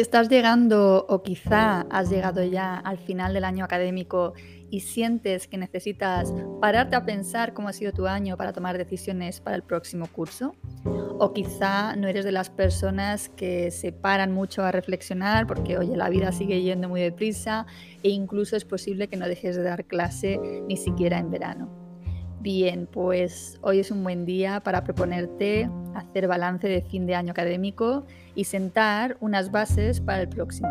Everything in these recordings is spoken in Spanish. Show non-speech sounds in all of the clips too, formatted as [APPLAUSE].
Estás llegando o quizá has llegado ya al final del año académico y sientes que necesitas pararte a pensar cómo ha sido tu año para tomar decisiones para el próximo curso. O quizá no eres de las personas que se paran mucho a reflexionar porque, oye, la vida sigue yendo muy deprisa e incluso es posible que no dejes de dar clase ni siquiera en verano. Bien, pues hoy es un buen día para proponerte hacer balance de fin de año académico y sentar unas bases para el próximo.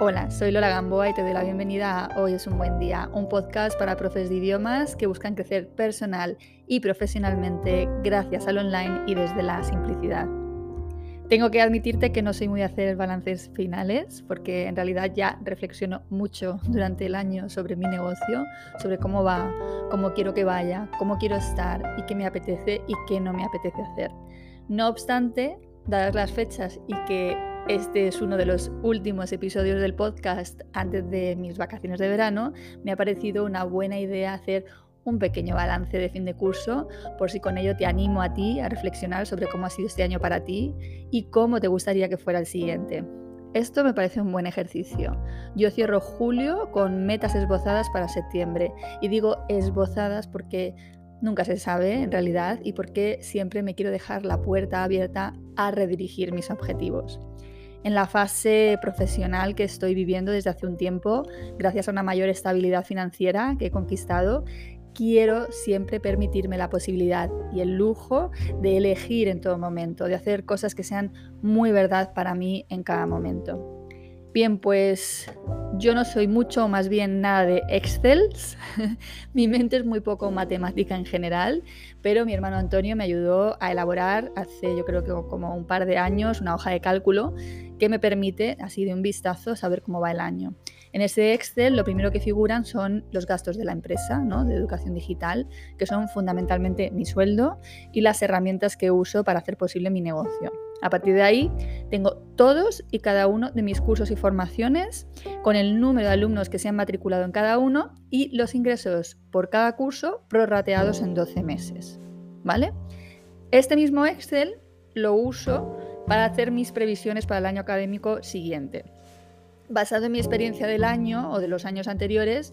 Hola, soy Lola Gamboa y te doy la bienvenida a Hoy es un buen día, un podcast para profes de idiomas que buscan crecer personal y profesionalmente gracias al online y desde la simplicidad. Tengo que admitirte que no soy muy de hacer balances finales, porque en realidad ya reflexiono mucho [LAUGHS] durante el año sobre mi negocio, sobre cómo va, cómo quiero que vaya, cómo quiero estar y qué me apetece y qué no me apetece hacer. No obstante, dadas las fechas y que este es uno de los últimos episodios del podcast antes de mis vacaciones de verano, me ha parecido una buena idea hacer un pequeño balance de fin de curso, por si con ello te animo a ti a reflexionar sobre cómo ha sido este año para ti y cómo te gustaría que fuera el siguiente. Esto me parece un buen ejercicio. Yo cierro julio con metas esbozadas para septiembre y digo esbozadas porque nunca se sabe en realidad y porque siempre me quiero dejar la puerta abierta a redirigir mis objetivos. En la fase profesional que estoy viviendo desde hace un tiempo, gracias a una mayor estabilidad financiera que he conquistado, quiero siempre permitirme la posibilidad y el lujo de elegir en todo momento, de hacer cosas que sean muy verdad para mí en cada momento. Bien, pues yo no soy mucho, más bien nada de Excel. [LAUGHS] mi mente es muy poco matemática en general, pero mi hermano Antonio me ayudó a elaborar hace yo creo que como un par de años una hoja de cálculo que me permite, así de un vistazo, saber cómo va el año. En ese Excel lo primero que figuran son los gastos de la empresa, ¿no? de educación digital, que son fundamentalmente mi sueldo y las herramientas que uso para hacer posible mi negocio. A partir de ahí tengo todos y cada uno de mis cursos y formaciones con el número de alumnos que se han matriculado en cada uno y los ingresos por cada curso prorrateados en 12 meses. ¿Vale? Este mismo Excel lo uso para hacer mis previsiones para el año académico siguiente basado en mi experiencia del año o de los años anteriores,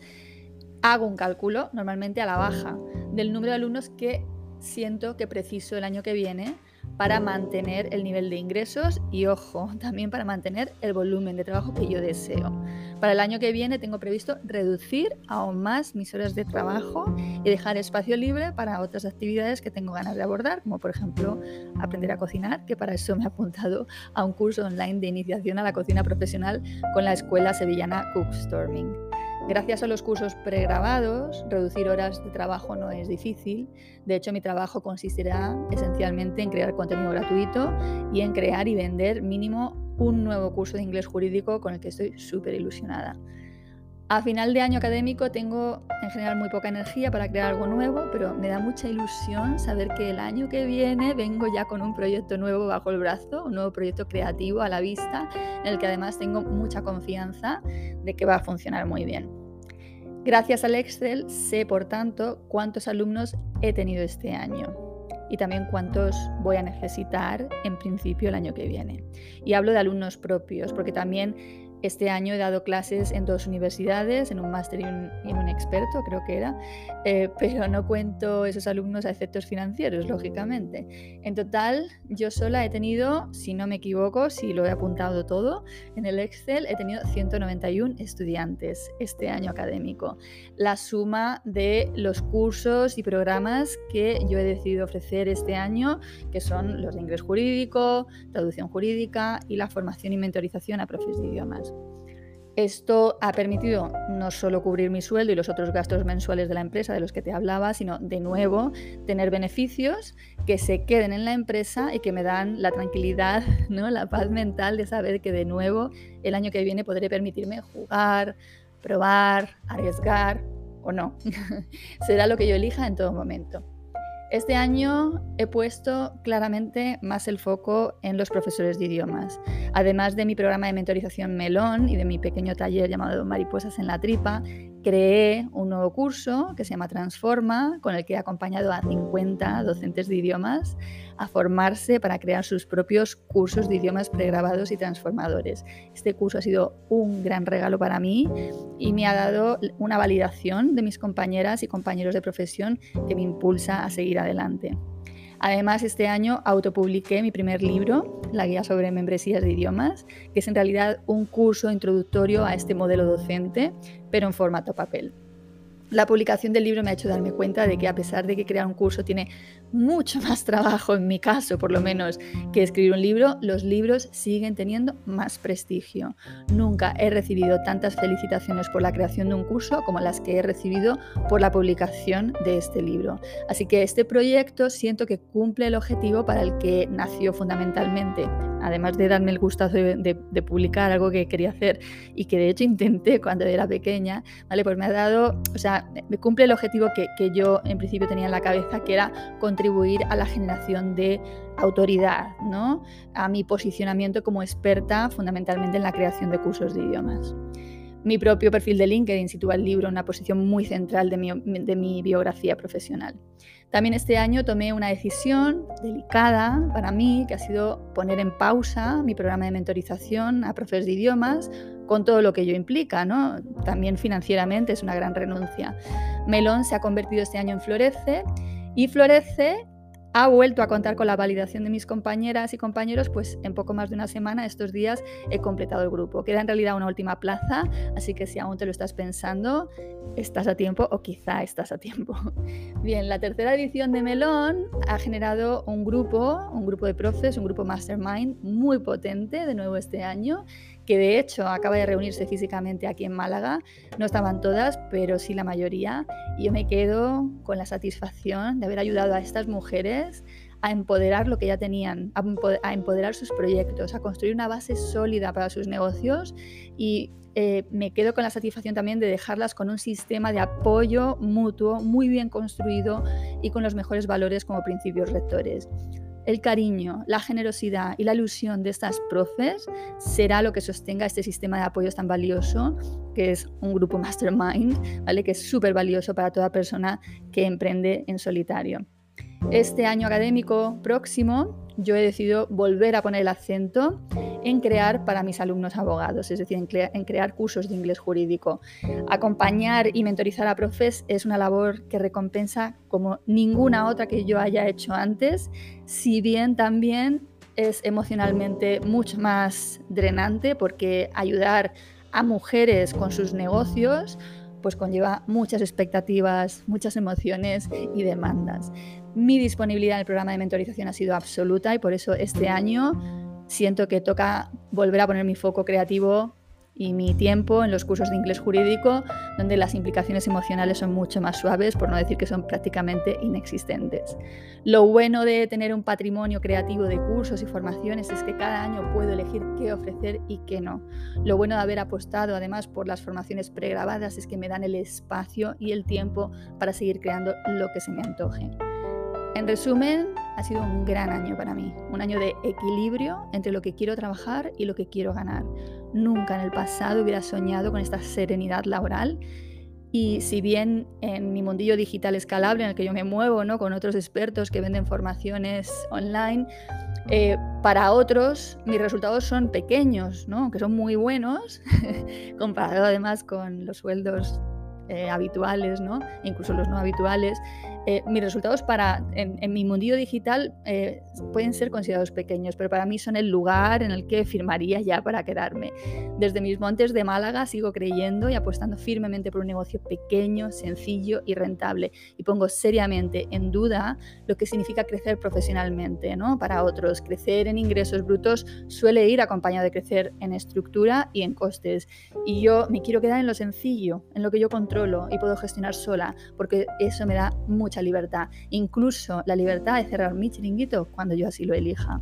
hago un cálculo, normalmente a la baja, del número de alumnos que siento que preciso el año que viene para mantener el nivel de ingresos y, ojo, [LAUGHS] también para mantener el volumen de trabajo que yo deseo. Para el año que viene tengo previsto reducir aún más mis horas de trabajo y dejar espacio libre para otras actividades que tengo ganas de abordar, como por ejemplo aprender a cocinar, que para eso me he apuntado a un curso online de iniciación a la cocina profesional con la Escuela Sevillana Cookstorming. Gracias a los cursos pregrabados, reducir horas de trabajo no es difícil. De hecho, mi trabajo consistirá esencialmente en crear contenido gratuito y en crear y vender mínimo un nuevo curso de inglés jurídico con el que estoy súper ilusionada. A final de año académico tengo en general muy poca energía para crear algo nuevo, pero me da mucha ilusión saber que el año que viene vengo ya con un proyecto nuevo bajo el brazo, un nuevo proyecto creativo a la vista, en el que además tengo mucha confianza de que va a funcionar muy bien. Gracias al Excel sé, por tanto, cuántos alumnos he tenido este año y también cuántos voy a necesitar en principio el año que viene. Y hablo de alumnos propios, porque también este año he dado clases en dos universidades, en un máster y, en un experto, creo que era, eh, [LAUGHS] pero no cuento esos alumnos a efectos financieros, lógicamente. En total, yo sola he tenido, si no me equivoco, si lo he apuntado todo, en el Excel he tenido 191 estudiantes este año académico. La suma de los cursos y programas que yo he decidido ofrecer este año, que son los de inglés jurídico, traducción jurídica y la formación y mentorización a profes de idiomas. Esto ha permitido no solo cubrir mi sueldo y los otros gastos mensuales de la empresa de los que te hablaba, sino de nuevo tener beneficios que se queden en la empresa y que me dan la tranquilidad, [LAUGHS] ¿no? la paz mental de saber que de nuevo el año que viene podré permitirme jugar, probar, arriesgar o no. [LAUGHS] Será lo que yo elija en todo momento. Este año he puesto claramente más el foco en los profesores de idiomas. Además de mi programa de mentorización Melón y de mi pequeño taller llamado Mariposas en la Tripa, creé un nuevo curso que se llama Transforma, con el que he acompañado a 50 docentes de idiomas a formarse para crear sus propios cursos de idiomas pregrabados y transformadores. Este curso ha sido un gran regalo para mí y me ha dado una validación de mis compañeras y compañeros de profesión que me impulsa a seguir adelante. Además, este año autopubliqué mi primer libro, La Guía sobre Membresías de Idiomas, que es en realidad un curso introductorio a este modelo docente, pero en formato papel. La publicación del libro me ha hecho darme cuenta de que a pesar de que crear un curso tiene mucho [LAUGHS] más trabajo, en mi caso por lo menos, que escribir un libro, los libros siguen teniendo más prestigio. Nunca he recibido tantas felicitaciones por la creación de un curso como las que he recibido por la publicación de este libro. Así que este proyecto siento que cumple el objetivo para el que nació fundamentalmente. Además de darme el gustazo de, publicar algo que quería hacer y que de hecho intenté cuando era pequeña, ¿vale? Pues me ha dado, o sea, me cumple el objetivo que, que yo en principio tenía en la cabeza, que era contribuir a la generación de autoridad, ¿no? a mi posicionamiento como experta fundamentalmente en la creación de cursos de idiomas. Mi propio perfil de LinkedIn sitúa el libro en una posición muy central de mi, de mi biografía profesional. También este año tomé una decisión delicada para mí, que ha sido poner en pausa mi programa de mentorización a profes de idiomas, con todo lo que ello implica, ¿no? También financieramente es una gran renuncia. Melón se ha convertido este año en Florece y Florece ha vuelto a contar con la validación de mis compañeras y compañeros, pues en poco más de una semana, estos días, he completado el grupo. Queda en realidad una última plaza, así que si aún te lo estás pensando, estás a tiempo o quizá estás a tiempo. [LAUGHS] Bien, la tercera edición de Melón ha generado un grupo, un grupo de profes, un grupo mastermind muy potente de nuevo este año que de hecho acaba de reunirse físicamente aquí en Málaga. No estaban todas, pero sí la mayoría. Y yo me quedo con la satisfacción de haber ayudado a estas mujeres a empoderar lo que ya tenían, a empoderar sus proyectos, a construir una base sólida para sus negocios y eh, me quedo con la satisfacción también de dejarlas con un sistema de apoyo mutuo muy bien construido y con los mejores valores como principios rectores el cariño, la generosidad y la ilusión de estas profes será lo que sostenga este sistema de apoyos tan valioso, que es un grupo mastermind, ¿vale? que es súper valioso para toda persona que emprende en solitario. Este año académico próximo yo he decidido volver a poner el acento en crear para mis alumnos abogados, es decir, en, crear cursos de inglés jurídico. Acompañar y mentorizar a profes es una labor que recompensa como ninguna otra que yo haya hecho antes, si bien también es emocionalmente mucho más drenante porque ayudar a mujeres con sus negocios pues conlleva muchas expectativas, muchas emociones y demandas. Mi disponibilidad en el programa de mentorización ha sido absoluta y por eso este año siento que toca volver a poner mi foco creativo y mi tiempo en los cursos de inglés jurídico, donde las implicaciones emocionales son mucho más suaves, por no decir que son prácticamente inexistentes. Lo bueno de tener un patrimonio creativo de cursos y formaciones es que cada año puedo elegir qué ofrecer y qué no. Lo bueno de haber apostado además por las formaciones pregrabadas es que me dan el espacio y el tiempo para seguir creando lo que se me antoje. En resumen, ha sido un gran año para mí, un año de equilibrio entre lo que quiero trabajar y lo que quiero ganar. Nunca en el pasado hubiera soñado con esta serenidad laboral y si bien en mi mundillo digital escalable en el que yo me muevo ¿no? con otros expertos que venden formaciones online, eh, para otros mis resultados son pequeños, ¿no? que son muy buenos, [LAUGHS] comparado además con los sueldos eh, habituales, ¿no? incluso los no habituales, eh, mis resultados para, en, mi mundillo digital eh, pueden ser considerados pequeños, pero para mí son el lugar en el que firmaría ya para quedarme. Desde mis montes de Málaga sigo creyendo y apostando firmemente por un negocio pequeño, sencillo y rentable. Y pongo seriamente en duda lo que significa crecer profesionalmente. ¿no? Para otros, crecer en ingresos brutos suele ir acompañado de crecer en estructura y en costes. Y yo me quiero quedar en lo sencillo, en lo que yo controlo y puedo gestionar sola, porque eso me da mucho mucha libertad, incluso la libertad de cerrar mi chiringuito cuando yo así lo elija.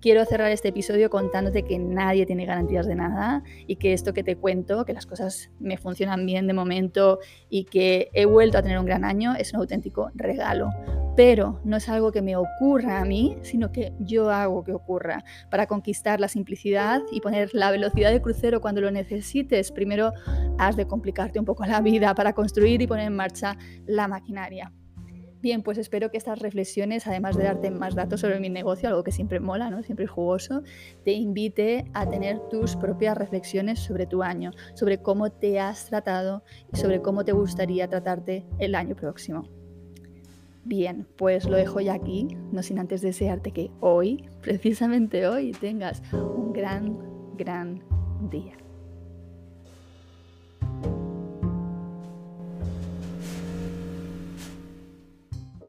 Quiero cerrar este episodio contándote que nadie tiene garantías de nada y que esto que te cuento, que las cosas me funcionan bien de momento y que he vuelto a tener un gran año, es un auténtico regalo. Pero no es algo que me ocurra a mí, sino que yo hago que ocurra para conquistar la simplicidad y poner la velocidad de crucero cuando lo necesites. Primero has de complicarte un poco la vida para construir y poner en marcha la maquinaria. Bien, pues espero que estas reflexiones, además de darte más datos sobre mi negocio, algo que siempre mola, ¿no? siempre es jugoso, te invite a tener tus propias reflexiones sobre tu año, sobre cómo te has tratado y sobre cómo te gustaría tratarte el año próximo. Bien, pues lo dejo ya aquí, no sin antes desearte que hoy, [LAUGHS] precisamente hoy, tengas un gran, gran día.